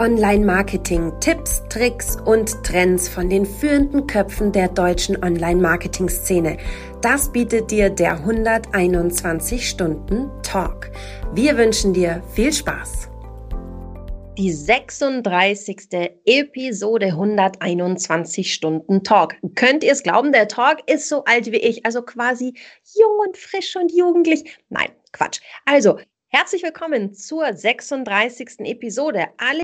Online-Marketing, Tipps, Tricks und Trends von den führenden Köpfen der deutschen Online-Marketing-Szene. Das bietet dir der 121 Stunden Talk. Wir wünschen dir viel Spaß. Die 36. Episode 121 Stunden Talk. Könnt ihr es glauben, der Talk ist so alt wie ich, also quasi jung und frisch und jugendlich. Nein, Quatsch. Also, Herzlich willkommen zur 36. Episode. Alle,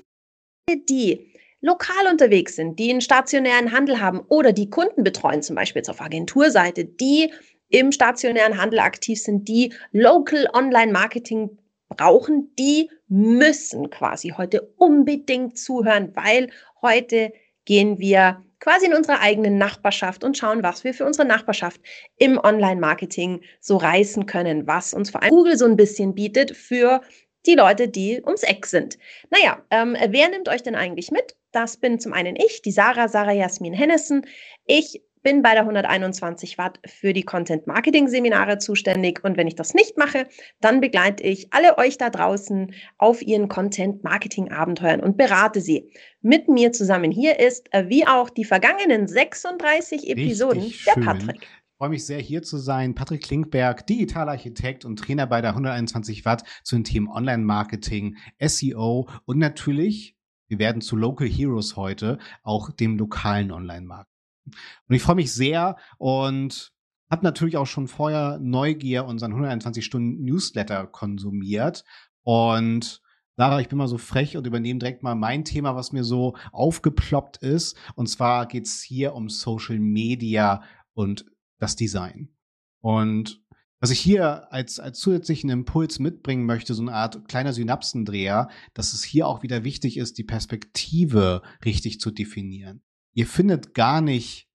die lokal unterwegs sind, die einen stationären Handel haben oder die Kunden betreuen, zum Beispiel jetzt auf Agenturseite, die im stationären Handel aktiv sind, die Local Online Marketing brauchen, die müssen quasi heute unbedingt zuhören, weil heute gehen wir quasi in unserer eigenen Nachbarschaft und schauen, was wir für unsere Nachbarschaft im Online-Marketing so reißen können, was uns vor allem Google so ein bisschen bietet für die Leute, die ums Eck sind. Naja, ähm, wer nimmt euch denn eigentlich mit? Das bin zum einen ich, die Sarah, Sarah Jasmin Hennessen. Ich bin bei der 121 Watt für die Content Marketing Seminare zuständig und wenn ich das nicht mache, dann begleite ich alle euch da draußen auf ihren Content Marketing Abenteuern und berate sie. Mit mir zusammen hier ist, äh, wie auch die vergangenen 36 Episoden, Richtig der schön. Patrick. Ich freue mich sehr, hier zu sein. Patrick Klinkberg, Digitalarchitekt und Trainer bei der 121 Watt zu den Themen Online-Marketing, SEO und natürlich, wir werden zu Local Heroes heute, auch dem lokalen Online-Marketing. Und ich freue mich sehr und habe natürlich auch schon vorher Neugier unseren 121 Stunden Newsletter konsumiert und Sarah, ich bin mal so frech und übernehme direkt mal mein Thema, was mir so aufgeploppt ist. Und zwar geht's hier um Social Media und das Design. Und was ich hier als, als zusätzlichen Impuls mitbringen möchte, so eine Art kleiner Synapsendreher, dass es hier auch wieder wichtig ist, die Perspektive richtig zu definieren. Ihr findet gar nicht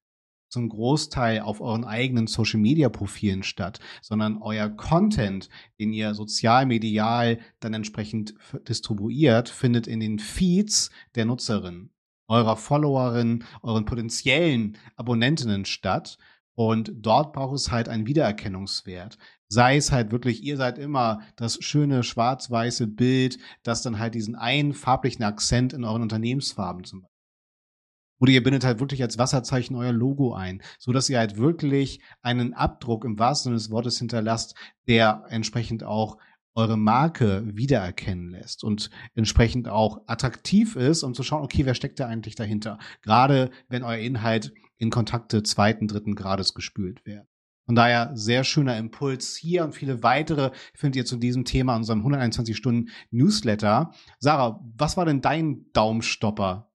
zum Großteil auf euren eigenen Social Media Profilen statt, sondern euer Content, den ihr sozial, medial dann entsprechend distribuiert, findet in den Feeds der Nutzerin, eurer Followerin, euren potenziellen Abonnentinnen statt. Und dort braucht es halt einen Wiedererkennungswert. Sei es halt wirklich, ihr seid immer das schöne schwarz-weiße Bild, das dann halt diesen einen farblichen Akzent in euren Unternehmensfarben zum Beispiel. Oder ihr bindet halt wirklich als Wasserzeichen euer Logo ein, so dass ihr halt wirklich einen Abdruck im wahrsten Sinne des Wortes hinterlasst, der entsprechend auch eure Marke wiedererkennen lässt und entsprechend auch attraktiv ist, um zu schauen, okay, wer steckt da eigentlich dahinter? Gerade wenn euer Inhalt in Kontakte zweiten, dritten Grades gespült wird. Von daher sehr schöner Impuls hier und viele weitere findet ihr zu diesem Thema in unserem 121 Stunden Newsletter. Sarah, was war denn dein Daumenstopper?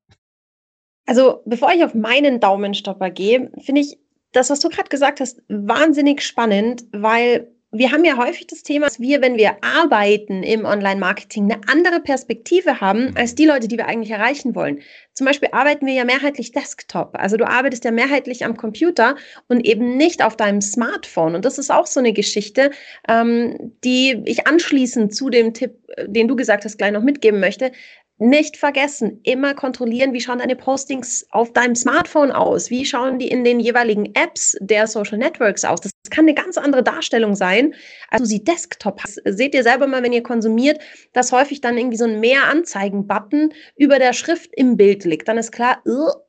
Also, bevor ich auf meinen Daumenstopper gehe, finde ich das, was du gerade gesagt hast, wahnsinnig spannend, weil wir haben ja häufig das Thema, dass wir, wenn wir arbeiten im Online-Marketing, eine andere Perspektive haben als die Leute, die wir eigentlich erreichen wollen. Zum Beispiel arbeiten wir ja mehrheitlich Desktop. Also du arbeitest ja mehrheitlich am Computer und eben nicht auf deinem Smartphone. Und das ist auch so eine Geschichte, ähm, die ich anschließend zu dem Tipp, äh, den du gesagt hast, gleich noch mitgeben möchte. Nicht vergessen, immer kontrollieren, wie schauen deine Postings auf deinem Smartphone aus? Wie schauen die in den jeweiligen Apps der Social Networks aus? Das kann eine ganz andere Darstellung sein, als du sie Desktop hast. Seht ihr selber mal, wenn ihr konsumiert, dass häufig dann irgendwie so ein Mehr-Anzeigen-Button über der Schrift im Bild liegt. Dann ist klar,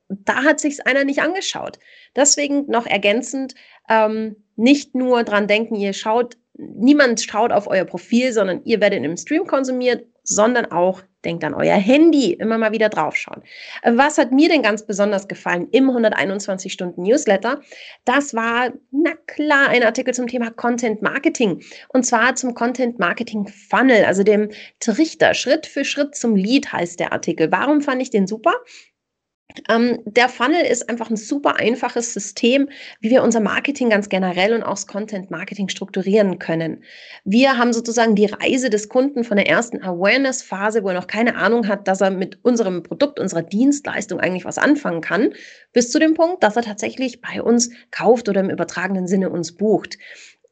da hat sich's einer nicht angeschaut. Deswegen noch ergänzend, ähm, nicht nur dran denken, ihr schaut, niemand schaut auf euer Profil, sondern ihr werdet im Stream konsumiert, sondern auch denkt an euer Handy, immer mal wieder draufschauen. Was hat mir denn ganz besonders gefallen im 121 Stunden Newsletter? Das war, na klar, ein Artikel zum Thema Content Marketing und zwar zum Content Marketing Funnel, also dem Trichter, Schritt für Schritt zum Lead heißt der Artikel. Warum fand ich den super? Ähm, der Funnel ist einfach ein super einfaches System, wie wir unser Marketing ganz generell und auch das Content Marketing strukturieren können. Wir haben sozusagen die Reise des Kunden von der ersten Awareness-Phase, wo er noch keine Ahnung hat, dass er mit unserem Produkt, unserer Dienstleistung eigentlich was anfangen kann, bis zu dem Punkt, dass er tatsächlich bei uns kauft oder im übertragenen Sinne uns bucht.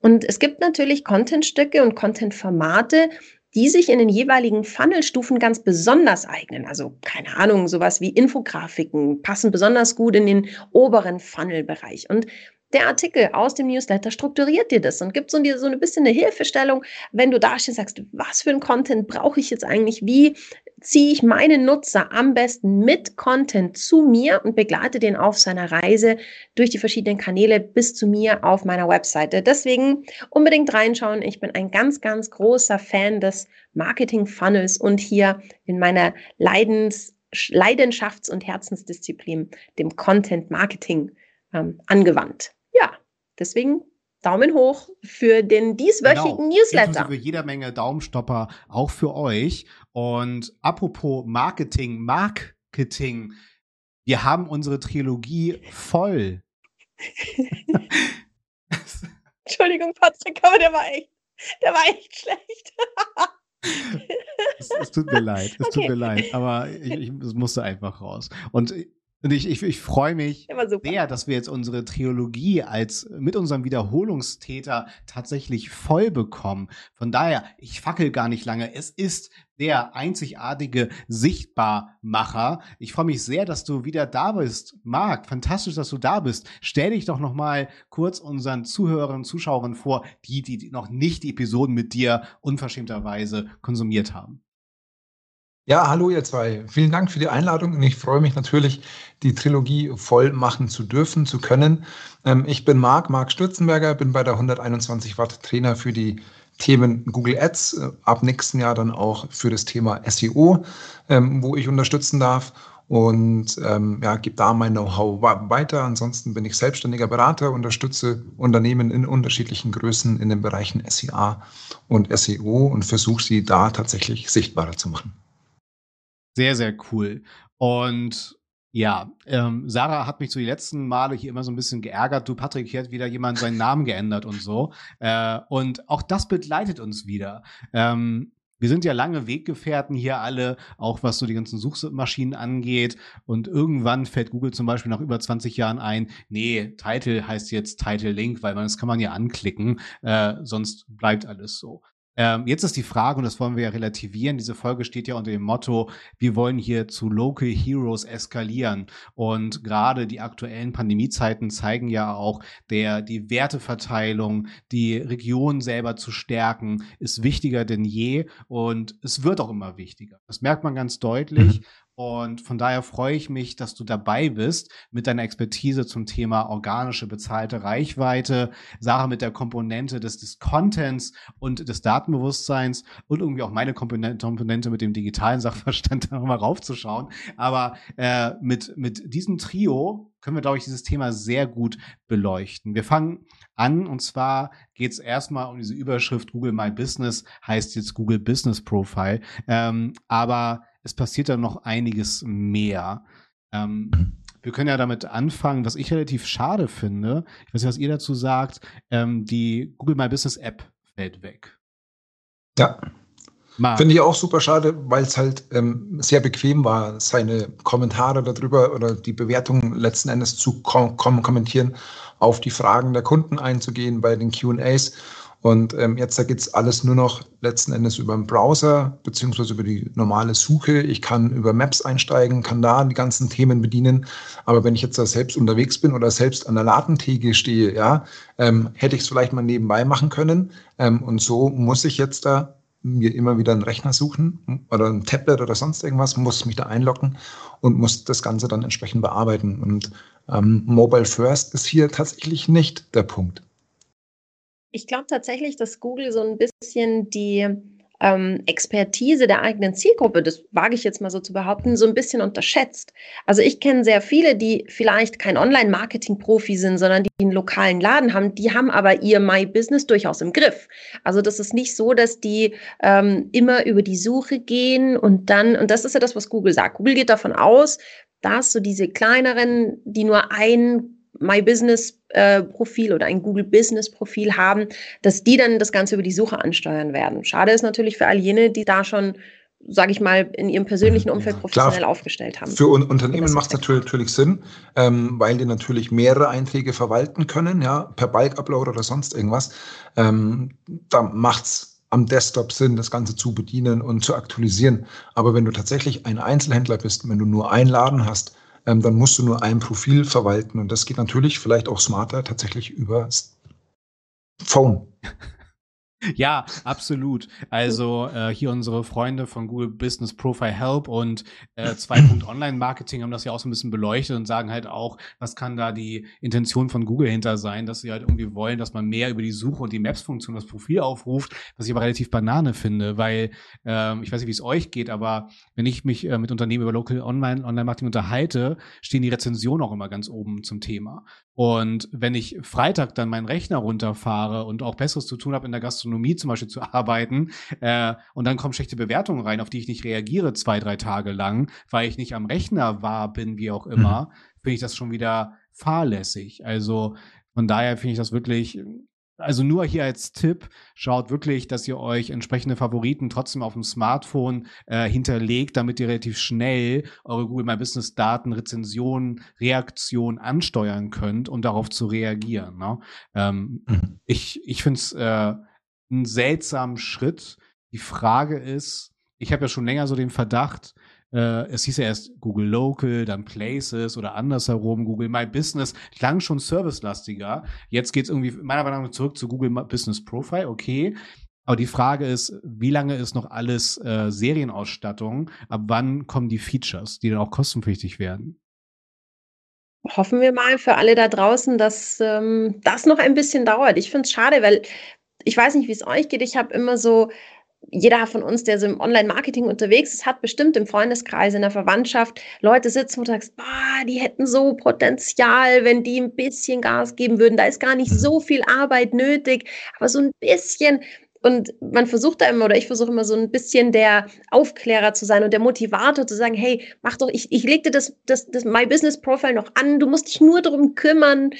Und es gibt natürlich Contentstücke und Content-Formate, die sich in den jeweiligen Funnelstufen ganz besonders eignen. Also keine Ahnung, sowas wie Infografiken passen besonders gut in den oberen Funnelbereich. Und der Artikel aus dem Newsletter strukturiert dir das und gibt so, dir so ein bisschen eine Hilfestellung, wenn du da stehst, sagst, was für ein Content brauche ich jetzt eigentlich? Wie ziehe ich meinen Nutzer am besten mit Content zu mir und begleite den auf seiner Reise durch die verschiedenen Kanäle bis zu mir auf meiner Webseite. Deswegen unbedingt reinschauen. Ich bin ein ganz, ganz großer Fan des Marketing Funnels und hier in meiner Leidens Leidenschafts- und Herzensdisziplin, dem Content Marketing, ähm, angewandt. Deswegen Daumen hoch für den dieswöchigen genau. Newsletter. Inklusive jeder Menge Daumenstopper auch für euch. Und apropos Marketing, Marketing, wir haben unsere Trilogie voll. Entschuldigung, Patrick, aber der war echt, der war echt schlecht. es, es, tut mir leid, es okay. tut mir leid, aber ich, ich, es musste einfach raus. Und und ich, ich, ich freue mich sehr, dass wir jetzt unsere Trilogie als mit unserem Wiederholungstäter tatsächlich voll bekommen. Von daher, ich fackel gar nicht lange. Es ist der einzigartige Sichtbarmacher. Ich freue mich sehr, dass du wieder da bist. Marc, fantastisch, dass du da bist. Stell dich doch noch mal kurz unseren Zuhörern, Zuschauern vor, die, die noch nicht die Episoden mit dir unverschämterweise konsumiert haben. Ja, hallo ihr zwei. Vielen Dank für die Einladung und ich freue mich natürlich, die Trilogie voll machen zu dürfen, zu können. Ähm, ich bin Marc, Marc Stürzenberger, bin bei der 121 Watt Trainer für die Themen Google Ads, äh, ab nächsten Jahr dann auch für das Thema SEO, ähm, wo ich unterstützen darf und ähm, ja, gebe da mein Know-how weiter. Ansonsten bin ich selbstständiger Berater, unterstütze Unternehmen in unterschiedlichen Größen in den Bereichen SEA und SEO und versuche sie da tatsächlich sichtbarer zu machen. Sehr, sehr cool. Und ja, ähm, Sarah hat mich so die letzten Male hier immer so ein bisschen geärgert. Du, Patrick, hier hat wieder jemand seinen Namen geändert und so. Äh, und auch das begleitet uns wieder. Ähm, wir sind ja lange Weggefährten hier alle, auch was so die ganzen Suchmaschinen angeht. Und irgendwann fällt Google zum Beispiel nach über 20 Jahren ein, nee, Title heißt jetzt Title Link, weil man, das kann man ja anklicken, äh, sonst bleibt alles so. Ähm, jetzt ist die Frage, und das wollen wir ja relativieren, diese Folge steht ja unter dem Motto, wir wollen hier zu Local Heroes eskalieren. Und gerade die aktuellen Pandemiezeiten zeigen ja auch, der, die Werteverteilung, die Region selber zu stärken, ist wichtiger denn je und es wird auch immer wichtiger. Das merkt man ganz deutlich. Und von daher freue ich mich, dass du dabei bist mit deiner Expertise zum Thema organische bezahlte Reichweite, Sache mit der Komponente des, des Contents und des Datenbewusstseins und irgendwie auch meine Komponente, Komponente mit dem digitalen Sachverstand da nochmal raufzuschauen. Aber äh, mit, mit diesem Trio können wir, glaube ich, dieses Thema sehr gut beleuchten. Wir fangen an und zwar geht es erstmal um diese Überschrift Google My Business, heißt jetzt Google Business Profile. Ähm, aber es passiert da noch einiges mehr. Ähm, wir können ja damit anfangen, was ich relativ schade finde. Ich weiß nicht, was ihr dazu sagt. Ähm, die Google My Business App fällt weg. Ja. Finde ich auch super schade, weil es halt ähm, sehr bequem war, seine Kommentare darüber oder die Bewertungen letzten Endes zu kom kommentieren, auf die Fragen der Kunden einzugehen bei den QAs und ähm, jetzt da geht es alles nur noch letzten Endes über den Browser beziehungsweise über die normale Suche. Ich kann über Maps einsteigen, kann da die ganzen Themen bedienen. Aber wenn ich jetzt da selbst unterwegs bin oder selbst an der Ladentheke stehe, ja, ähm, hätte ich es vielleicht mal nebenbei machen können. Ähm, und so muss ich jetzt da mir immer wieder einen Rechner suchen oder ein Tablet oder sonst irgendwas, muss mich da einloggen und muss das Ganze dann entsprechend bearbeiten. Und ähm, Mobile First ist hier tatsächlich nicht der Punkt. Ich glaube tatsächlich, dass Google so ein bisschen die ähm, Expertise der eigenen Zielgruppe, das wage ich jetzt mal so zu behaupten, so ein bisschen unterschätzt. Also ich kenne sehr viele, die vielleicht kein Online-Marketing-Profi sind, sondern die einen lokalen Laden haben, die haben aber ihr My Business durchaus im Griff. Also das ist nicht so, dass die ähm, immer über die Suche gehen und dann, und das ist ja das, was Google sagt. Google geht davon aus, dass so diese kleineren, die nur ein My Business äh, Profil oder ein Google Business Profil haben, dass die dann das Ganze über die Suche ansteuern werden. Schade ist natürlich für all jene, die da schon sage ich mal, in ihrem persönlichen Umfeld professionell Klar, aufgestellt haben. Für Unternehmen macht es natürlich, natürlich, Sinn, ähm, weil die natürlich mehrere Einträge verwalten können, ja, per Bulk-Upload oder sonst irgendwas. Ähm, da macht es am Desktop Sinn, das Ganze zu bedienen und zu aktualisieren. Aber wenn du tatsächlich ein Einzelhändler bist, wenn du nur einen Laden hast, ähm, dann musst du nur ein Profil verwalten. Und das geht natürlich vielleicht auch smarter tatsächlich über Phone. Ja, absolut. Also äh, hier unsere Freunde von Google Business Profile Help und äh, 2. Online Marketing haben das ja auch so ein bisschen beleuchtet und sagen halt auch, was kann da die Intention von Google hinter sein, dass sie halt irgendwie wollen, dass man mehr über die Suche und die Maps-Funktion das Profil aufruft, was ich aber relativ banane finde, weil ähm, ich weiß nicht, wie es euch geht, aber wenn ich mich äh, mit Unternehmen über Local Online Online Marketing unterhalte, stehen die Rezensionen auch immer ganz oben zum Thema. Und wenn ich Freitag dann meinen Rechner runterfahre und auch Besseres zu tun habe, in der Gastronomie zum Beispiel zu arbeiten, äh, und dann kommen schlechte Bewertungen rein, auf die ich nicht reagiere zwei, drei Tage lang, weil ich nicht am Rechner war, bin, wie auch immer, mhm. finde ich das schon wieder fahrlässig. Also von daher finde ich das wirklich also nur hier als Tipp, schaut wirklich, dass ihr euch entsprechende Favoriten trotzdem auf dem Smartphone äh, hinterlegt, damit ihr relativ schnell eure Google My Business Daten, Rezensionen, Reaktionen ansteuern könnt, um darauf zu reagieren. Ne? Ähm, mhm. Ich, ich finde es äh, einen seltsamen Schritt. Die Frage ist, ich habe ja schon länger so den Verdacht, äh, es hieß ja erst Google Local, dann Places oder andersherum, Google My Business, klang schon servicelastiger. Jetzt geht es irgendwie meiner Meinung nach zurück zu Google Business Profile, okay. Aber die Frage ist, wie lange ist noch alles äh, Serienausstattung? Ab wann kommen die Features, die dann auch kostenpflichtig werden? Hoffen wir mal für alle da draußen, dass ähm, das noch ein bisschen dauert. Ich finde es schade, weil ich weiß nicht, wie es euch geht. Ich habe immer so jeder von uns, der so im Online-Marketing unterwegs ist, hat bestimmt im Freundeskreis, in der Verwandtschaft Leute sitzen, wo du sagst, boah, die hätten so Potenzial, wenn die ein bisschen Gas geben würden. Da ist gar nicht so viel Arbeit nötig, aber so ein bisschen. Und man versucht da immer, oder ich versuche immer so ein bisschen der Aufklärer zu sein und der Motivator zu sagen, hey, mach doch, ich, ich leg dir das, das, das My Business Profile noch an, du musst dich nur darum kümmern,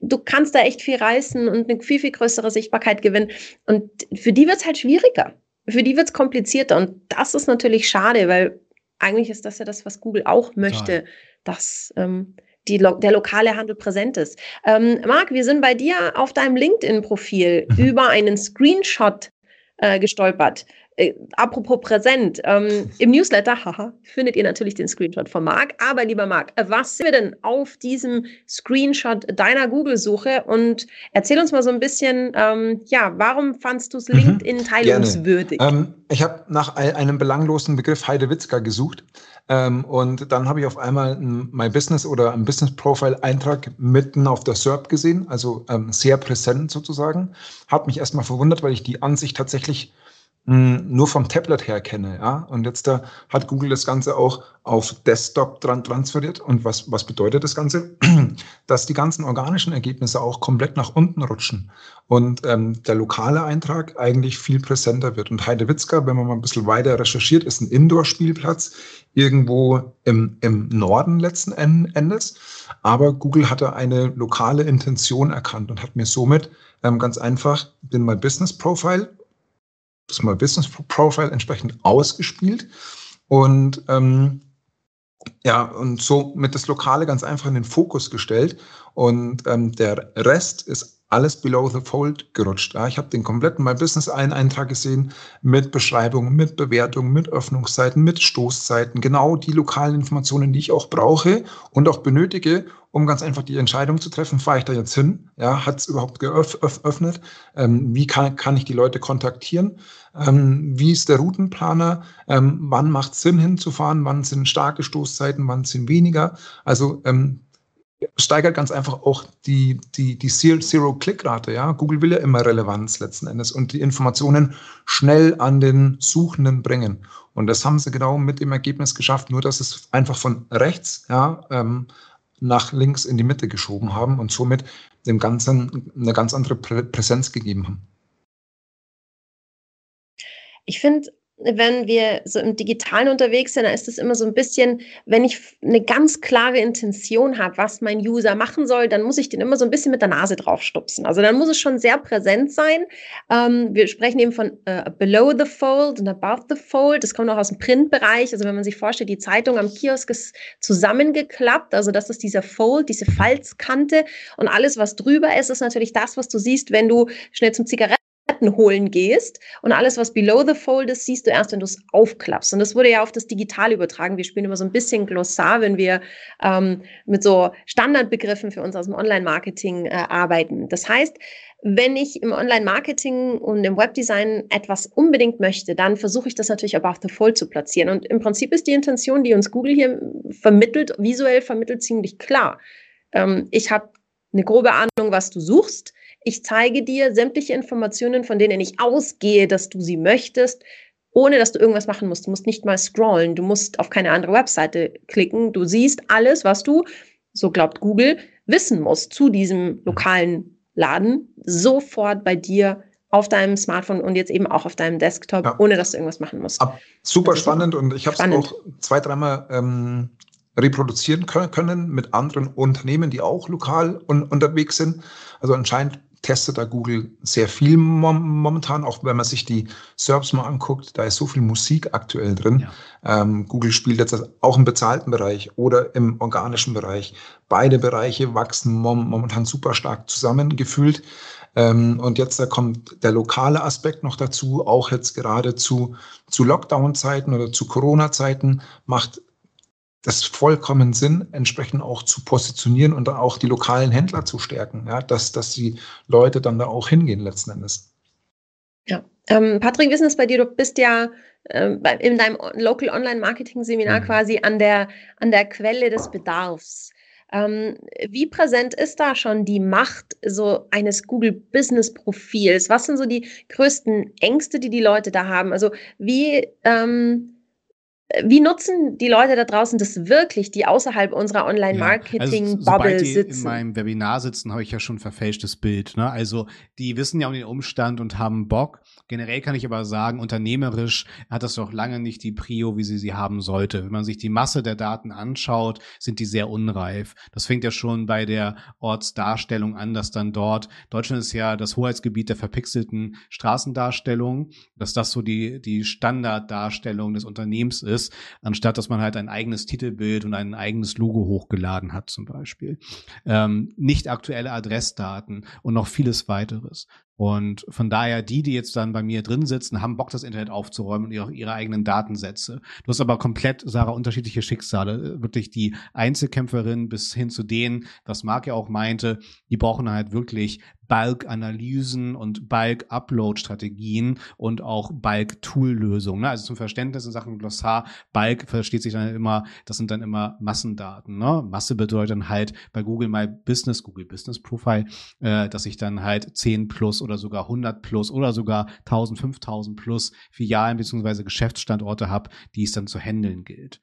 du kannst da echt viel reißen und eine viel, viel größere Sichtbarkeit gewinnen. Und für die wird es halt schwieriger für die wird es komplizierter und das ist natürlich schade, weil eigentlich ist das ja das, was Google auch möchte, Total. dass ähm, die, der lokale Handel präsent ist. Ähm, Marc, wir sind bei dir auf deinem LinkedIn-Profil mhm. über einen Screenshot äh, gestolpert. Äh, apropos präsent, ähm, im Newsletter, haha, findet ihr natürlich den Screenshot von Marc. Aber lieber Marc, was sind wir denn auf diesem Screenshot deiner Google-Suche? Und erzähl uns mal so ein bisschen, ähm, ja, warum fandst du es mhm. LinkedIn teilungswürdig? Ähm, ich habe nach einem belanglosen Begriff Heidewitzka gesucht. Ähm, und dann habe ich auf einmal ein My Business oder ein Business Profile Eintrag mitten auf der SERP gesehen, also ähm, sehr präsent sozusagen. Hat mich erstmal verwundert, weil ich die Ansicht tatsächlich nur vom Tablet her kenne. Ja? Und jetzt da hat Google das Ganze auch auf Desktop dran transferiert. Und was, was bedeutet das Ganze? Dass die ganzen organischen Ergebnisse auch komplett nach unten rutschen und ähm, der lokale Eintrag eigentlich viel präsenter wird. Und Heidewitzka, wenn man mal ein bisschen weiter recherchiert, ist ein Indoor-Spielplatz irgendwo im, im Norden letzten Endes. Aber Google hatte eine lokale Intention erkannt und hat mir somit ähm, ganz einfach den My Business Profile My Business Profile entsprechend ausgespielt und ähm, ja, und so mit das Lokale ganz einfach in den Fokus gestellt. Und ähm, der Rest ist alles below the fold gerutscht. Ja, ich habe den kompletten My Business einen Eintrag gesehen mit Beschreibungen, mit Bewertungen, mit Öffnungszeiten, mit Stoßzeiten. Genau die lokalen Informationen, die ich auch brauche und auch benötige, um ganz einfach die Entscheidung zu treffen, fahre ich da jetzt hin? Ja, hat es überhaupt geöffnet? Ähm, wie kann, kann ich die Leute kontaktieren? Ähm, wie ist der Routenplaner? Ähm, wann macht es Sinn hinzufahren? Wann sind starke Stoßzeiten? Wann sind weniger? Also ähm, steigert ganz einfach auch die, die, die Zero-Click-Rate. Ja? Google will ja immer Relevanz letzten Endes und die Informationen schnell an den Suchenden bringen. Und das haben sie genau mit dem Ergebnis geschafft, nur dass es einfach von rechts ja, ähm, nach links in die Mitte geschoben haben und somit dem Ganzen eine ganz andere Präsenz gegeben haben. Ich finde, wenn wir so im Digitalen unterwegs sind, dann ist es immer so ein bisschen, wenn ich eine ganz klare Intention habe, was mein User machen soll, dann muss ich den immer so ein bisschen mit der Nase drauf stupsen. Also dann muss es schon sehr präsent sein. Ähm, wir sprechen eben von äh, below the fold und above the fold. Das kommt auch aus dem Printbereich. Also wenn man sich vorstellt, die Zeitung am Kiosk ist zusammengeklappt. Also das ist dieser Fold, diese Falzkante. Und alles, was drüber ist, ist natürlich das, was du siehst, wenn du schnell zum Zigaretten Daten holen gehst und alles, was below the fold ist, siehst du erst, wenn du es aufklappst. Und das wurde ja auf das Digitale übertragen. Wir spielen immer so ein bisschen Glossar, wenn wir ähm, mit so Standardbegriffen für uns aus dem Online-Marketing äh, arbeiten. Das heißt, wenn ich im Online-Marketing und im Webdesign etwas unbedingt möchte, dann versuche ich das natürlich above the fold zu platzieren. Und im Prinzip ist die Intention, die uns Google hier vermittelt, visuell vermittelt, ziemlich klar. Ähm, ich habe eine grobe Ahnung, was du suchst. Ich zeige dir sämtliche Informationen, von denen ich ausgehe, dass du sie möchtest, ohne dass du irgendwas machen musst. Du musst nicht mal scrollen, du musst auf keine andere Webseite klicken. Du siehst alles, was du, so glaubt Google, wissen musst zu diesem lokalen Laden, sofort bei dir auf deinem Smartphone und jetzt eben auch auf deinem Desktop, ja. ohne dass du irgendwas machen musst. Ab, super spannend und ich habe es auch zwei, dreimal ähm, reproduzieren können mit anderen Unternehmen, die auch lokal un unterwegs sind. Also anscheinend testet da Google sehr viel momentan, auch wenn man sich die Serbs mal anguckt, da ist so viel Musik aktuell drin. Ja. Ähm, Google spielt jetzt auch im bezahlten Bereich oder im organischen Bereich. Beide Bereiche wachsen momentan super stark zusammengefühlt. Ähm, und jetzt da kommt der lokale Aspekt noch dazu, auch jetzt gerade zu, zu Lockdown-Zeiten oder zu Corona-Zeiten macht das vollkommen Sinn, entsprechend auch zu positionieren und dann auch die lokalen Händler zu stärken, ja, dass, dass die Leute dann da auch hingehen letzten Endes. Ja, ähm, Patrick, wissen es bei dir, du bist ja äh, in deinem Local Online Marketing Seminar mhm. quasi an der, an der Quelle des Bedarfs. Ähm, wie präsent ist da schon die Macht so eines Google Business Profils? Was sind so die größten Ängste, die die Leute da haben? Also wie, ähm, wie nutzen die Leute da draußen das wirklich, die außerhalb unserer Online-Marketing-Bubble ja, also, sitzen? in meinem Webinar sitzen, habe ich ja schon ein verfälschtes Bild. Ne? Also die wissen ja um den Umstand und haben Bock. Generell kann ich aber sagen, unternehmerisch hat das doch lange nicht die Prio, wie sie sie haben sollte. Wenn man sich die Masse der Daten anschaut, sind die sehr unreif. Das fängt ja schon bei der Ortsdarstellung an, dass dann dort, Deutschland ist ja das Hoheitsgebiet der verpixelten Straßendarstellung, dass das so die, die Standarddarstellung des Unternehmens ist ist, anstatt dass man halt ein eigenes Titelbild und ein eigenes Logo hochgeladen hat zum Beispiel. Ähm, nicht aktuelle Adressdaten und noch vieles weiteres. Und von daher, die, die jetzt dann bei mir drin sitzen, haben Bock, das Internet aufzuräumen und ihre, ihre eigenen Datensätze. Du hast aber komplett, Sarah, unterschiedliche Schicksale. Wirklich die Einzelkämpferin bis hin zu denen, was Marc ja auch meinte, die brauchen halt wirklich Bulk-Analysen und Bulk-Upload-Strategien und auch Bulk-Tool-Lösungen. Ne? Also zum Verständnis in Sachen Glossar, Bulk versteht sich dann immer, das sind dann immer Massendaten. Ne? Masse bedeutet dann halt bei Google My Business, Google Business Profile, äh, dass ich dann halt 10 plus oder sogar 100 plus oder sogar 1000, 5000 plus Filialen beziehungsweise Geschäftsstandorte habe, die es dann zu handeln gilt.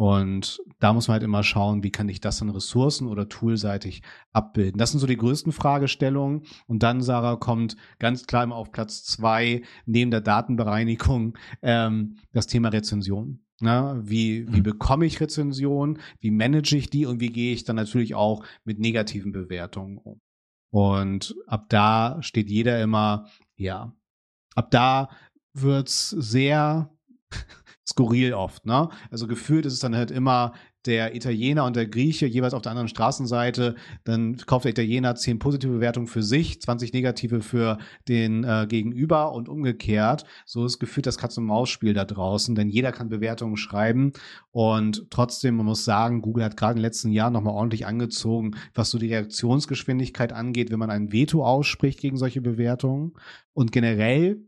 Und da muss man halt immer schauen, wie kann ich das dann ressourcen- oder toolseitig abbilden. Das sind so die größten Fragestellungen. Und dann, Sarah, kommt ganz klar immer auf Platz zwei neben der Datenbereinigung ähm, das Thema Rezension. Na, wie, wie mhm. bekomme ich Rezensionen? Wie manage ich die? Und wie gehe ich dann natürlich auch mit negativen Bewertungen um? Und ab da steht jeder immer, ja, ab da wird's sehr skurril oft, ne? Also gefühlt ist es dann halt immer der Italiener und der Grieche jeweils auf der anderen Straßenseite, dann kauft der Italiener zehn positive Bewertungen für sich, 20 negative für den äh, Gegenüber und umgekehrt. So ist gefühlt das Katz-und-Maus-Spiel da draußen, denn jeder kann Bewertungen schreiben und trotzdem, man muss sagen, Google hat gerade in den letzten Jahren nochmal ordentlich angezogen, was so die Reaktionsgeschwindigkeit angeht, wenn man ein Veto ausspricht gegen solche Bewertungen. Und generell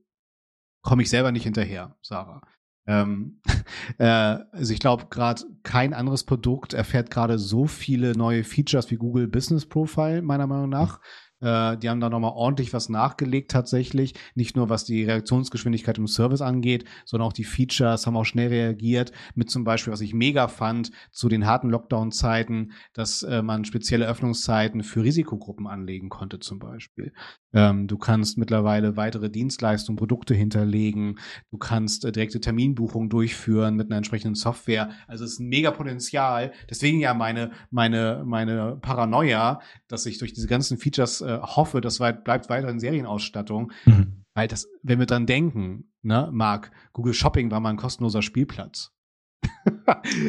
komme ich selber nicht hinterher, Sarah. Ähm, äh, also ich glaube, gerade kein anderes Produkt erfährt gerade so viele neue Features wie Google Business Profile, meiner Meinung nach. Äh, die haben da nochmal ordentlich was nachgelegt tatsächlich. Nicht nur was die Reaktionsgeschwindigkeit im Service angeht, sondern auch die Features haben auch schnell reagiert. Mit zum Beispiel, was ich mega fand, zu den harten Lockdown-Zeiten, dass äh, man spezielle Öffnungszeiten für Risikogruppen anlegen konnte zum Beispiel. Ähm, du kannst mittlerweile weitere Dienstleistungen, Produkte hinterlegen. Du kannst äh, direkte Terminbuchungen durchführen mit einer entsprechenden Software. Also es ist ein mega Potenzial. Deswegen ja meine, meine, meine Paranoia, dass ich durch diese ganzen Features äh, hoffe, das weit, bleibt weiterhin Serienausstattung. Mhm. Weil das, wenn wir dran denken, ne, Marc, Google Shopping war mal ein kostenloser Spielplatz.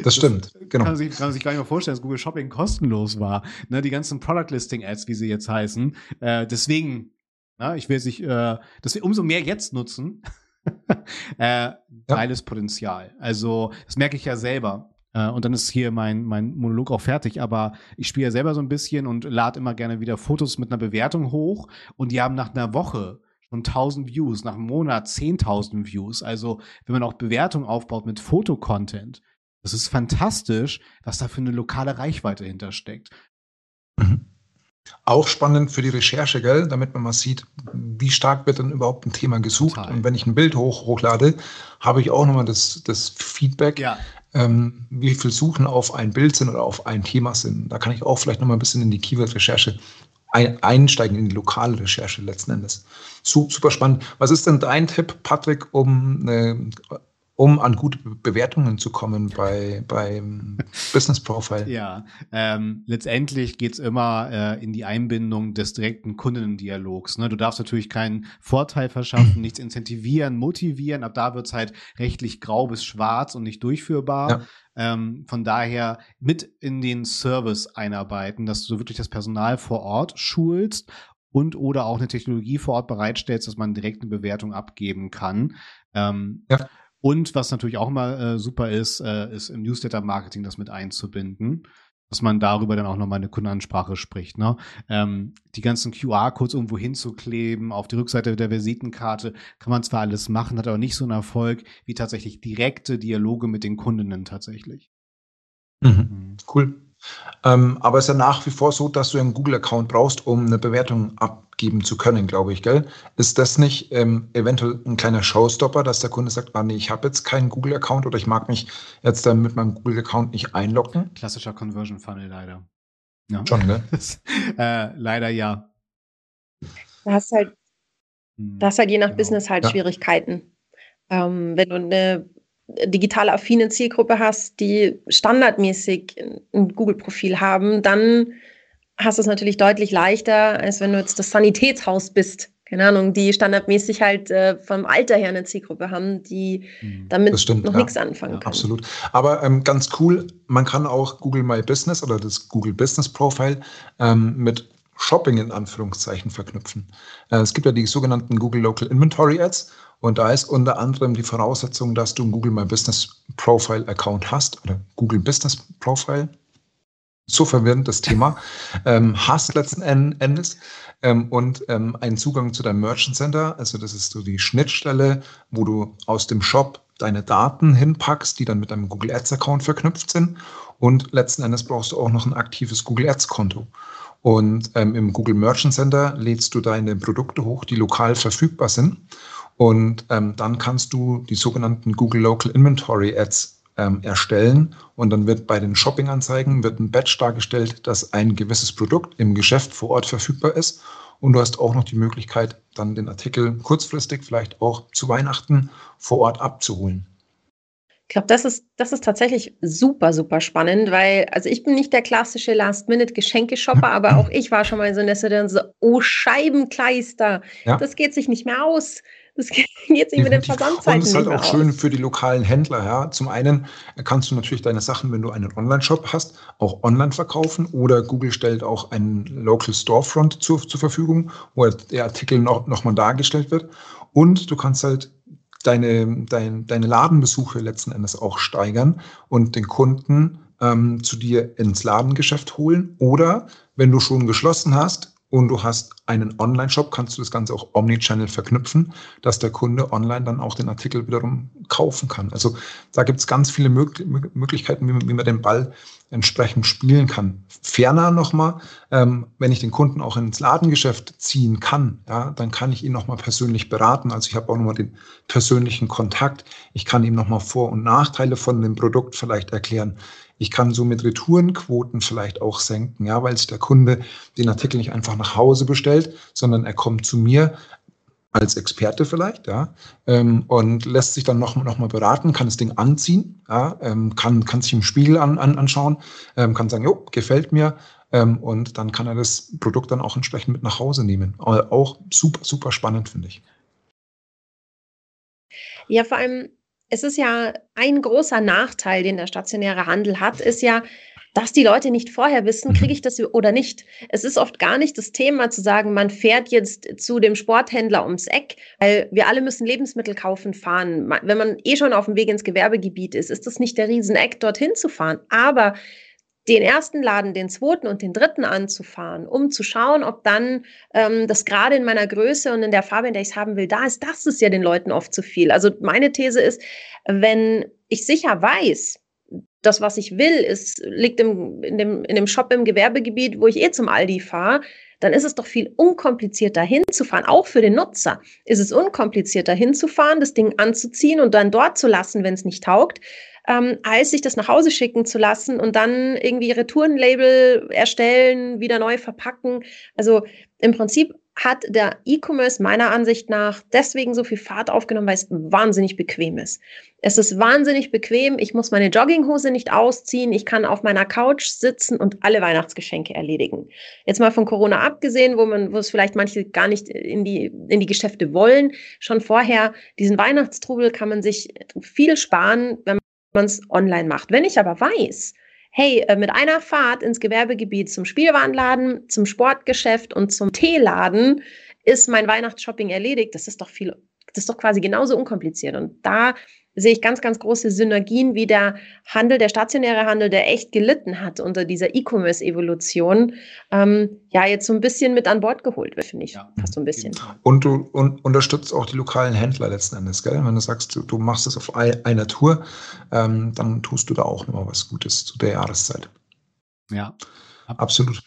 das stimmt, das genau. Kann man, sich, kann man sich gar nicht mehr vorstellen, dass Google Shopping kostenlos war. Ne, die ganzen Product Listing Ads, wie sie jetzt heißen. Äh, deswegen Ja, ich will sich, äh, dass wir umso mehr jetzt nutzen. äh, geiles ja. Potenzial. Also, das merke ich ja selber. Äh, und dann ist hier mein, mein Monolog auch fertig. Aber ich spiele ja selber so ein bisschen und lade immer gerne wieder Fotos mit einer Bewertung hoch. Und die haben nach einer Woche schon 1000 Views, nach einem Monat 10.000 Views. Also, wenn man auch Bewertungen aufbaut mit Fotocontent, das ist fantastisch, was da für eine lokale Reichweite hintersteckt. Auch spannend für die Recherche, gell? damit man mal sieht, wie stark wird denn überhaupt ein Thema gesucht. Total. Und wenn ich ein Bild hoch, hochlade, habe ich auch nochmal das, das Feedback, ja. ähm, wie viel Suchen auf ein Bild sind oder auf ein Thema sind. Da kann ich auch vielleicht nochmal ein bisschen in die Keyword-Recherche ein, einsteigen, in die lokale Recherche letzten Endes. Super spannend. Was ist denn dein Tipp, Patrick, um eine um an gute Bewertungen zu kommen bei, beim Business Profile? Ja, ähm, letztendlich geht's immer äh, in die Einbindung des direkten Kundendialogs. Ne? Du darfst natürlich keinen Vorteil verschaffen, nichts incentivieren, motivieren. Ab da wird's halt rechtlich grau bis schwarz und nicht durchführbar. Ja. Ähm, von daher mit in den Service einarbeiten, dass du wirklich das Personal vor Ort schulst und oder auch eine Technologie vor Ort bereitstellst, dass man direkt eine Bewertung abgeben kann. Ähm, ja. Und was natürlich auch immer äh, super ist, äh, ist im Newsletter-Marketing das mit einzubinden, dass man darüber dann auch nochmal eine Kundenansprache spricht. Ne? Ähm, die ganzen QR-Codes irgendwo hinzukleben, auf die Rückseite der Visitenkarte, kann man zwar alles machen, hat aber nicht so einen Erfolg wie tatsächlich direkte Dialoge mit den Kundinnen tatsächlich. Mhm. Mhm. Cool. Ähm, aber es ist ja nach wie vor so, dass du einen Google-Account brauchst, um eine Bewertung abgeben zu können, glaube ich, gell? Ist das nicht ähm, eventuell ein kleiner Showstopper, dass der Kunde sagt, ah nee, ich habe jetzt keinen Google-Account oder ich mag mich jetzt dann mit meinem Google-Account nicht einloggen? Klassischer Conversion Funnel leider. Ja. Schon, ne? äh, leider ja. Da hast halt, hm. da hast halt je nach genau. Business halt ja. Schwierigkeiten. Ähm, wenn du eine digital affine Zielgruppe hast, die standardmäßig ein Google-Profil haben, dann hast du es natürlich deutlich leichter, als wenn du jetzt das Sanitätshaus bist. Keine Ahnung, die standardmäßig halt äh, vom Alter her eine Zielgruppe haben, die mhm. damit stimmt, noch ja. nichts anfangen ja, kann. Absolut. Aber ähm, ganz cool, man kann auch Google My Business oder das Google Business Profile ähm, mit Shopping in Anführungszeichen verknüpfen. Äh, es gibt ja die sogenannten Google Local Inventory Ads und da ist unter anderem die Voraussetzung, dass du ein Google My Business Profile Account hast oder Google Business Profile. So verwirrend das Thema. ähm, hast letzten Endes ähm, und ähm, einen Zugang zu deinem Merchant Center. Also das ist so die Schnittstelle, wo du aus dem Shop deine Daten hinpackst, die dann mit deinem Google Ads Account verknüpft sind. Und letzten Endes brauchst du auch noch ein aktives Google Ads Konto. Und ähm, im Google Merchant Center lädst du deine Produkte hoch, die lokal verfügbar sind. Und ähm, dann kannst du die sogenannten Google Local Inventory Ads ähm, erstellen und dann wird bei den Shopping-Anzeigen wird ein Badge dargestellt, dass ein gewisses Produkt im Geschäft vor Ort verfügbar ist und du hast auch noch die Möglichkeit, dann den Artikel kurzfristig, vielleicht auch zu Weihnachten, vor Ort abzuholen. Ich glaube, das ist, das ist tatsächlich super, super spannend, weil, also ich bin nicht der klassische Last-Minute-Geschenke-Shopper, aber auch ich war schon mal so in der Situation so, oh Scheibenkleister, ja. das geht sich nicht mehr aus. Das geht jetzt nicht mit den Versandzeiten. Und es ist halt auch schön für die lokalen Händler. Ja. Zum einen kannst du natürlich deine Sachen, wenn du einen Online-Shop hast, auch online verkaufen oder Google stellt auch einen Local Storefront zur, zur Verfügung, wo der Artikel noch, noch mal dargestellt wird. Und du kannst halt deine, dein, deine Ladenbesuche letzten Endes auch steigern und den Kunden ähm, zu dir ins Ladengeschäft holen. Oder wenn du schon geschlossen hast, und du hast einen Online-Shop, kannst du das Ganze auch Omnichannel verknüpfen, dass der Kunde online dann auch den Artikel wiederum kaufen kann. Also da gibt es ganz viele Möglichkeiten, wie, wie, man den Ball entsprechend spielen kann. Ferner nochmal, ähm, wenn ich den Kunden auch ins Ladengeschäft ziehen kann, ja, dann kann ich ihn nochmal persönlich beraten. Also ich habe auch nochmal den persönlichen Kontakt. Ich kann ihm nochmal Vor- und Nachteile von dem Produkt vielleicht erklären. Ich kann somit Retourenquoten vielleicht auch senken, ja, weil sich der Kunde den Artikel nicht einfach nach Hause bestellt, sondern er kommt zu mir als Experte vielleicht, ja, ähm, und lässt sich dann noch, noch mal beraten, kann das Ding anziehen, ja, ähm, kann, kann sich im Spiegel an, an, anschauen, ähm, kann sagen, jo, gefällt mir, ähm, und dann kann er das Produkt dann auch entsprechend mit nach Hause nehmen. Auch super, super spannend, finde ich. Ja, vor allem, es ist ja ein großer Nachteil, den der stationäre Handel hat, ist ja, dass die Leute nicht vorher wissen, mhm. kriege ich das oder nicht. Es ist oft gar nicht das Thema zu sagen, man fährt jetzt zu dem Sporthändler ums Eck, weil wir alle müssen Lebensmittel kaufen, fahren. Wenn man eh schon auf dem Weg ins Gewerbegebiet ist, ist das nicht der Rieseneck, dorthin zu fahren. Aber den ersten Laden, den zweiten und den dritten anzufahren, um zu schauen, ob dann ähm, das gerade in meiner Größe und in der Farbe, in der ich es haben will, da ist, das ist ja den Leuten oft zu viel. Also meine These ist, wenn ich sicher weiß, das, was ich will, ist, liegt im, in, dem, in dem Shop im Gewerbegebiet, wo ich eh zum Aldi fahre, dann ist es doch viel unkomplizierter hinzufahren. Auch für den Nutzer ist es unkomplizierter hinzufahren, das Ding anzuziehen und dann dort zu lassen, wenn es nicht taugt, ähm, als sich das nach Hause schicken zu lassen und dann irgendwie Retourenlabel erstellen, wieder neu verpacken. Also im Prinzip hat der E-Commerce meiner Ansicht nach deswegen so viel Fahrt aufgenommen, weil es wahnsinnig bequem ist. Es ist wahnsinnig bequem. Ich muss meine Jogginghose nicht ausziehen. Ich kann auf meiner Couch sitzen und alle Weihnachtsgeschenke erledigen. Jetzt mal von Corona abgesehen, wo man, wo es vielleicht manche gar nicht in die, in die Geschäfte wollen. Schon vorher, diesen Weihnachtstrubel kann man sich viel sparen, wenn man es online macht. Wenn ich aber weiß, hey, äh, mit einer Fahrt ins Gewerbegebiet zum Spielwarenladen, zum Sportgeschäft und zum Teeladen ist mein Weihnachtsshopping erledigt. Das ist doch viel, das ist doch quasi genauso unkompliziert. Und da sehe ich ganz, ganz große Synergien, wie der Handel, der stationäre Handel, der echt gelitten hat unter dieser E-Commerce-Evolution, ähm, ja, jetzt so ein bisschen mit an Bord geholt wird, finde ich. Ja. Fast so ein bisschen. Und du und unterstützt auch die lokalen Händler letzten Endes, gell? Wenn du sagst, du, du machst es auf einer Tour, ähm, dann tust du da auch nochmal was Gutes zu der Jahreszeit. Ja. Absolut.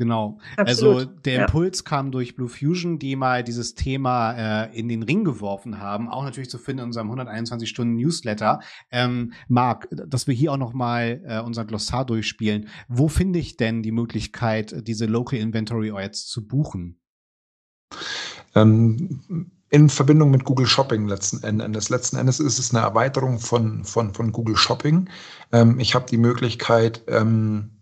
Genau. Also Absolut. Also der Impuls ja. kam durch Blue Fusion, die mal dieses Thema äh, in den Ring geworfen haben, auch natürlich zu finden in unserem 121 Stunden Newsletter. Ähm, Marc, dass wir hier auch noch mal äh, unser Glossar durchspielen. Wo finde ich denn die Möglichkeit, diese Local Inventory jetzt zu buchen? Ähm, in Verbindung mit Google Shopping letzten Endes. Letzten Endes ist es eine Erweiterung von, von, von Google Shopping. Ähm, ich habe die Möglichkeit, ähm,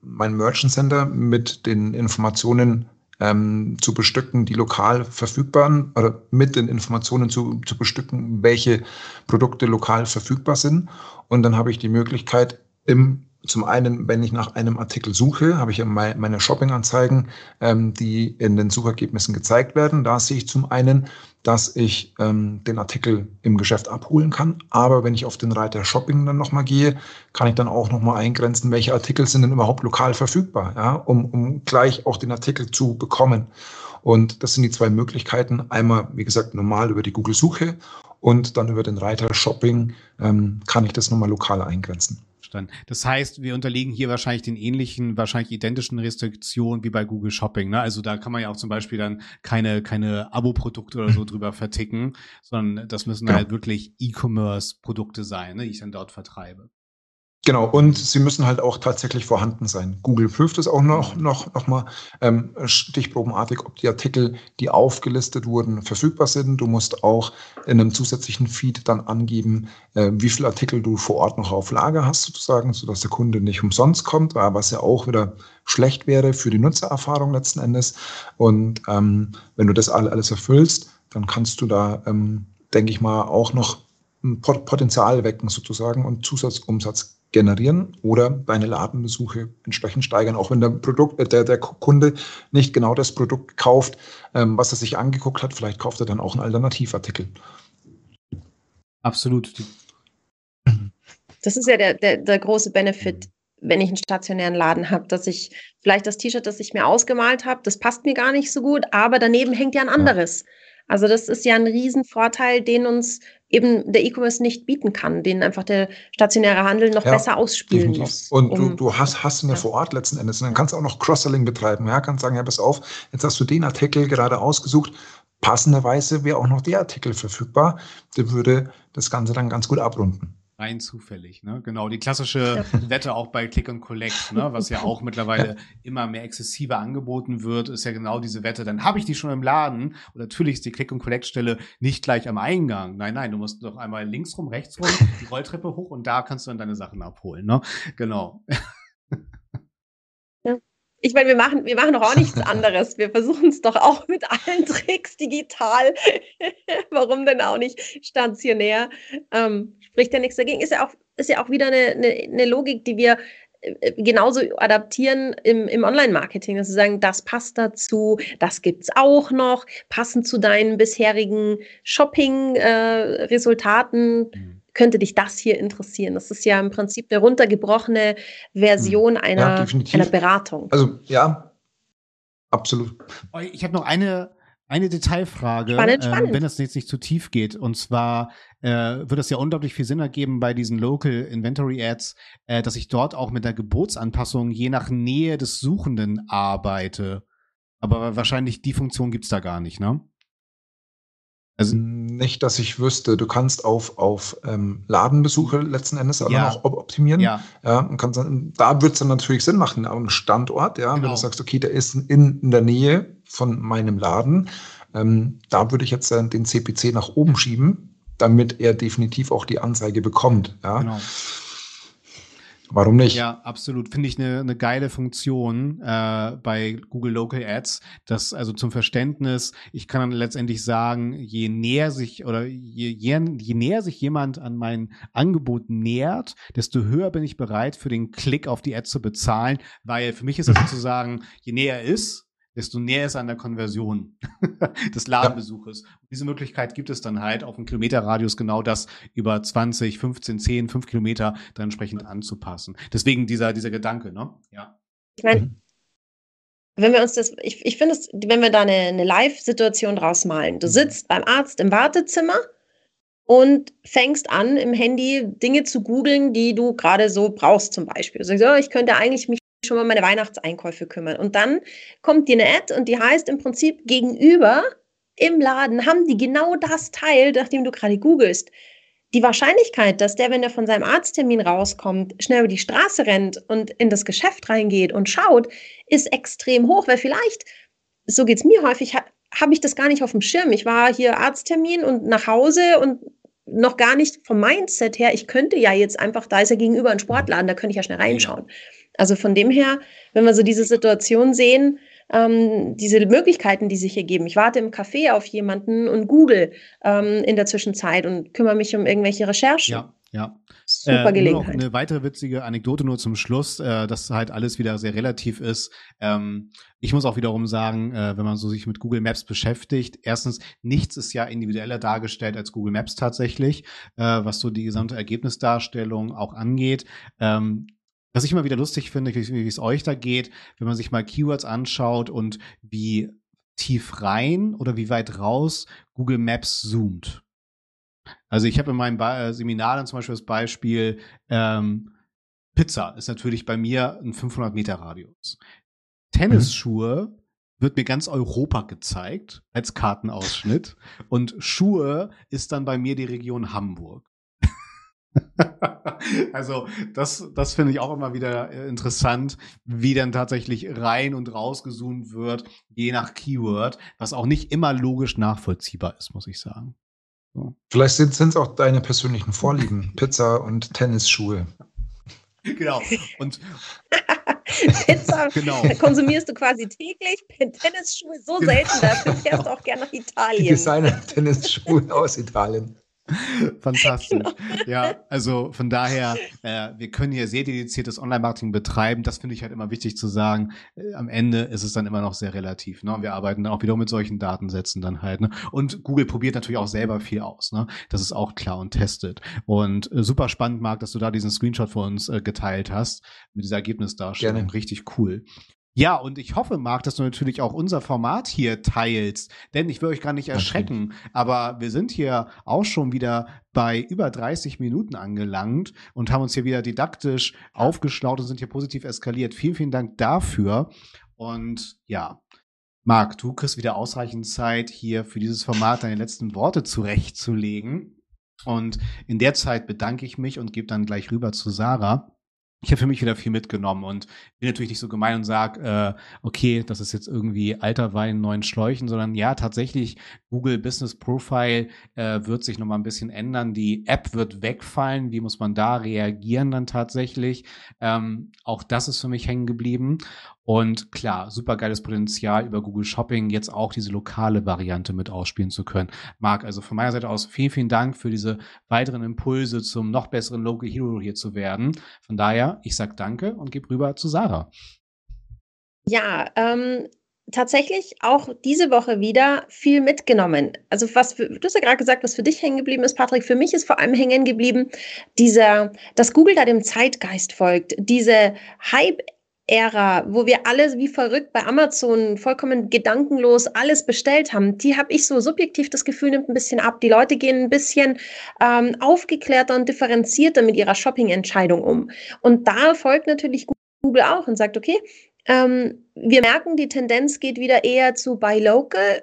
mein Merchant Center mit den Informationen ähm, zu bestücken, die lokal verfügbaren oder mit den Informationen zu, zu bestücken, welche Produkte lokal verfügbar sind. Und dann habe ich die Möglichkeit, im zum einen, wenn ich nach einem Artikel suche, habe ich ja meine Shopping-Anzeigen, ähm, die in den Suchergebnissen gezeigt werden. Da sehe ich zum einen, dass ich ähm, den Artikel im Geschäft abholen kann. Aber wenn ich auf den Reiter Shopping dann nochmal gehe, kann ich dann auch nochmal eingrenzen, welche Artikel sind denn überhaupt lokal verfügbar, ja, um, um gleich auch den Artikel zu bekommen. Und das sind die zwei Möglichkeiten. Einmal, wie gesagt, normal über die Google-Suche und dann über den Reiter Shopping ähm, kann ich das nochmal lokal eingrenzen dann. Das heißt, wir unterliegen hier wahrscheinlich den ähnlichen, wahrscheinlich identischen Restriktionen wie bei Google Shopping. Ne? Also da kann man ja auch zum Beispiel dann keine, keine Abo-Produkte oder so drüber verticken, sondern das müssen ja. halt wirklich E-Commerce-Produkte sein, ne, die ich dann dort vertreibe. Genau, und sie müssen halt auch tatsächlich vorhanden sein. Google prüft es auch noch, noch, noch mal ähm, stichprobenartig, ob die Artikel, die aufgelistet wurden, verfügbar sind. Du musst auch in einem zusätzlichen Feed dann angeben, äh, wie viele Artikel du vor Ort noch auf Lager hast, sozusagen, sodass der Kunde nicht umsonst kommt, was ja auch wieder schlecht wäre für die Nutzererfahrung letzten Endes. Und ähm, wenn du das alles erfüllst, dann kannst du da, ähm, denke ich mal, auch noch Potenzial wecken sozusagen und Zusatzumsatz generieren oder deine Ladenbesuche entsprechend steigern, auch wenn der Produkt, äh, der, der Kunde nicht genau das Produkt kauft, ähm, was er sich angeguckt hat, vielleicht kauft er dann auch einen Alternativartikel. Absolut. Das ist ja der, der, der große Benefit, wenn ich einen stationären Laden habe, dass ich vielleicht das T-Shirt, das ich mir ausgemalt habe, das passt mir gar nicht so gut, aber daneben hängt ja ein anderes. Ja. Also das ist ja ein Riesenvorteil, den uns eben der E-Commerce nicht bieten kann, den einfach der stationäre Handel noch ja, besser ausspielen definitiv. muss. Und um, du, du hast, hast ihn ja vor Ort letzten Endes. Und dann kannst du auch noch Cross-Selling betreiben. Ja, kannst sagen, ja, pass auf, jetzt hast du den Artikel gerade ausgesucht. Passenderweise wäre auch noch der Artikel verfügbar. Der würde das Ganze dann ganz gut abrunden rein zufällig. Ne? Genau, die klassische. Wette auch bei Click and Collect, ne? was ja auch mittlerweile immer mehr exzessiver angeboten wird, ist ja genau diese Wette. Dann habe ich die schon im Laden und natürlich ist die Click and Collect Stelle nicht gleich am Eingang. Nein, nein, du musst doch einmal links rum, rechts rum, die Rolltreppe hoch und da kannst du dann deine Sachen abholen. Ne? Genau. Ich meine, wir machen, wir machen doch auch nichts anderes. Wir versuchen es doch auch mit allen Tricks digital. Warum denn auch nicht stationär? Ähm, spricht ja nichts dagegen. Ist ja auch, ist ja auch wieder eine, eine, eine Logik, die wir äh, genauso adaptieren im, im Online-Marketing, dass sie sagen, das passt dazu, das gibt es auch noch, passend zu deinen bisherigen Shopping-Resultaten. Äh, mhm. Könnte dich das hier interessieren? Das ist ja im Prinzip eine runtergebrochene Version mhm. einer, ja, einer Beratung. Also ja, absolut. Ich habe noch eine, eine Detailfrage, spannend, ähm, spannend. wenn das jetzt nicht zu tief geht. Und zwar äh, wird es ja unglaublich viel Sinn ergeben bei diesen Local Inventory Ads, äh, dass ich dort auch mit der Geburtsanpassung je nach Nähe des Suchenden arbeite. Aber wahrscheinlich die Funktion gibt's da gar nicht, ne? Also nicht, dass ich wüsste. Du kannst auf, auf ähm, Ladenbesuche letzten Endes aber ja. auch optimieren. Ja. ja und kannst dann, da wird es dann natürlich Sinn machen, ein Standort, ja, genau. wenn du genau. sagst, okay, der ist in, in der Nähe von meinem Laden, ähm, da würde ich jetzt äh, den CPC nach oben schieben, damit er definitiv auch die Anzeige bekommt. Ja. Genau. Warum nicht? Ja, absolut. Finde ich eine, eine geile Funktion äh, bei Google Local Ads. Das also zum Verständnis, ich kann dann letztendlich sagen, je näher sich oder je, je, je näher sich jemand an mein Angebot nähert, desto höher bin ich bereit, für den Klick auf die Ad zu bezahlen, weil für mich ist das sozusagen, je näher er ist, desto näher ist an der Konversion des Ladenbesuches. Ja. diese Möglichkeit gibt es dann halt auf einen Kilometerradius genau das über 20, 15, 10, 5 Kilometer dann entsprechend anzupassen. Deswegen dieser, dieser Gedanke, ne? Ja. Ich meine, mhm. wenn wir uns das, ich, ich finde es, wenn wir da eine, eine Live-Situation draus malen, du mhm. sitzt beim Arzt im Wartezimmer und fängst an, im Handy Dinge zu googeln, die du gerade so brauchst, zum Beispiel. Du sagst, oh, ich könnte eigentlich mich schon mal meine Weihnachtseinkäufe kümmern. Und dann kommt dir eine Ad und die heißt im Prinzip gegenüber im Laden haben die genau das Teil, nachdem du gerade googelst. Die Wahrscheinlichkeit, dass der, wenn er von seinem Arzttermin rauskommt, schnell über die Straße rennt und in das Geschäft reingeht und schaut, ist extrem hoch, weil vielleicht, so geht es mir häufig, ha, habe ich das gar nicht auf dem Schirm. Ich war hier Arzttermin und nach Hause und noch gar nicht vom Mindset her, ich könnte ja jetzt einfach, da ist er gegenüber ein Sportladen, da könnte ich ja schnell reinschauen. Also von dem her, wenn wir so diese Situation sehen, ähm, diese Möglichkeiten, die sich hier geben. Ich warte im Café auf jemanden und google ähm, in der Zwischenzeit und kümmere mich um irgendwelche Recherchen. Ja, ja. Super äh, Gelegenheit. Noch eine weitere witzige Anekdote nur zum Schluss, äh, dass halt alles wieder sehr relativ ist. Ähm, ich muss auch wiederum sagen, äh, wenn man so sich mit Google Maps beschäftigt, erstens, nichts ist ja individueller dargestellt als Google Maps tatsächlich, äh, was so die gesamte Ergebnisdarstellung auch angeht. Ähm, was ich immer wieder lustig finde, wie, es euch da geht, wenn man sich mal Keywords anschaut und wie tief rein oder wie weit raus Google Maps zoomt. Also ich habe in meinem ba äh, Seminar dann zum Beispiel das Beispiel ähm, Pizza ist natürlich bei mir ein 500 Meter Radius. Tennisschuhe mhm. wird mir ganz Europa gezeigt als Kartenausschnitt und Schuhe ist dann bei mir die Region Hamburg. also das, das finde ich auch immer wieder äh, interessant, wie dann tatsächlich rein und rausgezoomt wird, je nach Keyword, was auch nicht immer logisch nachvollziehbar ist, muss ich sagen. So. Vielleicht sind es auch deine persönlichen Vorlieben, Pizza und Tennisschuhe. Genau. Und Pizza genau. konsumierst du quasi täglich, Tennisschuhe so selten, dafür fährst du auch gerne nach Italien. Designer-Tennisschuhe aus Italien. Fantastisch. Genau. Ja, also von daher, äh, wir können hier sehr dediziertes Online-Marketing betreiben. Das finde ich halt immer wichtig zu sagen. Äh, am Ende ist es dann immer noch sehr relativ. Ne? Wir arbeiten dann auch wieder mit solchen Datensätzen dann halt. Ne? Und Google probiert natürlich auch selber viel aus. Ne? Das ist auch klar und testet. Und äh, super spannend, Marc, dass du da diesen Screenshot für uns äh, geteilt hast mit dieser Ergebnisdarstellung. Gerne. Richtig cool. Ja, und ich hoffe, Marc, dass du natürlich auch unser Format hier teilst, denn ich will euch gar nicht erschrecken, aber wir sind hier auch schon wieder bei über 30 Minuten angelangt und haben uns hier wieder didaktisch aufgeschlaut und sind hier positiv eskaliert. Vielen, vielen Dank dafür. Und ja, Marc, du kriegst wieder ausreichend Zeit, hier für dieses Format deine letzten Worte zurechtzulegen. Und in der Zeit bedanke ich mich und gebe dann gleich rüber zu Sarah ich habe für mich wieder viel mitgenommen und bin natürlich nicht so gemein und sage, äh, okay, das ist jetzt irgendwie alter Wein, neuen Schläuchen, sondern ja, tatsächlich, Google Business Profile äh, wird sich nochmal ein bisschen ändern. Die App wird wegfallen. Wie muss man da reagieren dann tatsächlich? Ähm, auch das ist für mich hängen geblieben. Und klar, super geiles Potenzial über Google Shopping jetzt auch diese lokale Variante mit ausspielen zu können. Marc, also von meiner Seite aus vielen, vielen Dank für diese weiteren Impulse zum noch besseren Local Hero hier zu werden. Von daher Ich sag danke und gebe rüber zu Sarah. Ja, ähm, tatsächlich auch diese Woche wieder viel mitgenommen. Also was für, du hast ja gerade gesagt, was für dich hängen geblieben ist, Patrick. Für mich ist vor allem hängen geblieben, dieser, dass Google da dem Zeitgeist folgt, diese Hype Ära, wo wir alle wie verrückt bei Amazon vollkommen gedankenlos alles bestellt haben, die habe ich so subjektiv das Gefühl, nimmt ein bisschen ab. Die Leute gehen ein bisschen ähm, aufgeklärter und differenzierter mit ihrer Shopping-Entscheidung um. Und da folgt natürlich Google auch und sagt, okay, ähm, wir merken, die Tendenz geht wieder eher zu Buy Local.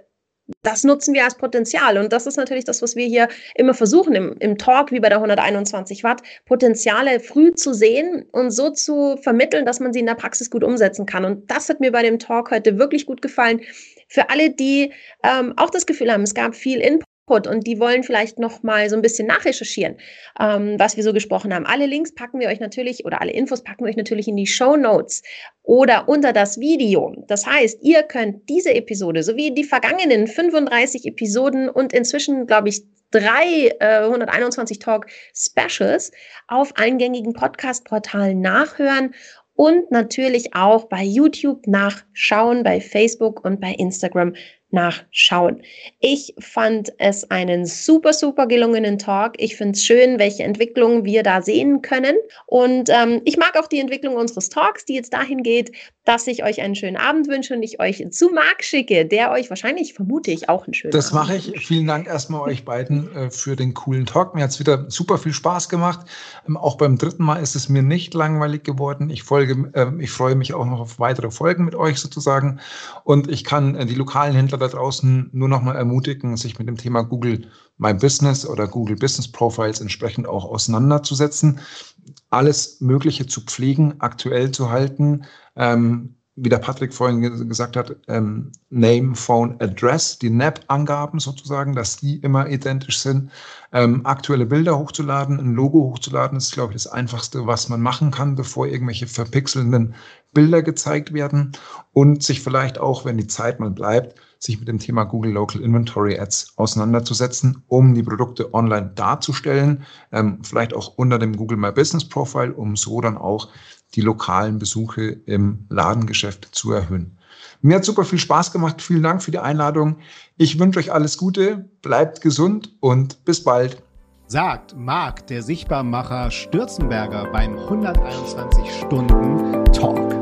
Das nutzen wir als Potenzial. Und das ist natürlich das, was wir hier immer versuchen im, im Talk, wie bei der 121 Watt, Potenziale früh zu sehen und so zu vermitteln, dass man sie in der Praxis gut umsetzen kann. Und das hat mir bei dem Talk heute wirklich gut gefallen. Für alle, die ähm, auch das Gefühl haben, es gab viel Input und die wollen vielleicht noch mal so ein bisschen nachrecherchieren, ähm, was wir so gesprochen haben. Alle Links packen wir euch natürlich oder alle Infos packen wir euch natürlich in die Show Notes oder unter das Video. Das heißt, ihr könnt diese Episode sowie die vergangenen 35 Episoden und inzwischen, glaube ich, drei äh, 121 Talk Specials auf eingängigen Podcast-Portalen nachhören und natürlich auch bei YouTube nachschauen, bei Facebook und bei Instagram nachschauen. Ich fand es einen super, super gelungenen Talk. Ich finde es schön, welche Entwicklungen wir da sehen können. Und ähm, ich mag auch die Entwicklung unseres Talks, die jetzt dahin geht, dass ich euch einen schönen Abend wünsche und ich euch zu Marc schicke, der euch wahrscheinlich, vermute ich, auch einen schönen das Abend Das mache ich. Vielen Dank erstmal euch beiden äh, für den coolen Talk. Mir hat es wieder super viel Spaß gemacht. Ähm, auch beim dritten Mal ist es mir nicht langweilig geworden. Ich folge, äh, ich freue mich auch noch auf weitere Folgen mit euch sozusagen. Und ich kann äh, die lokalen Händler da draußen nur noch mal ermutigen, sich mit dem Thema Google My Business oder Google Business Profiles entsprechend auch auseinanderzusetzen, alles Mögliche zu pflegen, aktuell zu halten. Ähm, wie der Patrick vorhin gesagt hat, ähm, Name, Phone, Address, die NAP-Angaben sozusagen, dass die immer identisch sind. Ähm, aktuelle Bilder hochzuladen, ein Logo hochzuladen, ist, glaube ich, das Einfachste, was man machen kann, bevor irgendwelche verpixelnden Bilder gezeigt werden. Und sich vielleicht auch, wenn die Zeit mal bleibt, sich mit dem Thema Google Local Inventory Ads auseinanderzusetzen, um die Produkte online darzustellen, ähm, vielleicht auch unter dem Google My Business Profile, um so dann auch die lokalen Besuche im Ladengeschäft zu erhöhen. Mir hat super viel Spaß gemacht. Vielen Dank für die Einladung. Ich wünsche euch alles Gute, bleibt gesund und bis bald. Sagt Marc, der Sichtbarmacher Stürzenberger beim 121 Stunden Talk.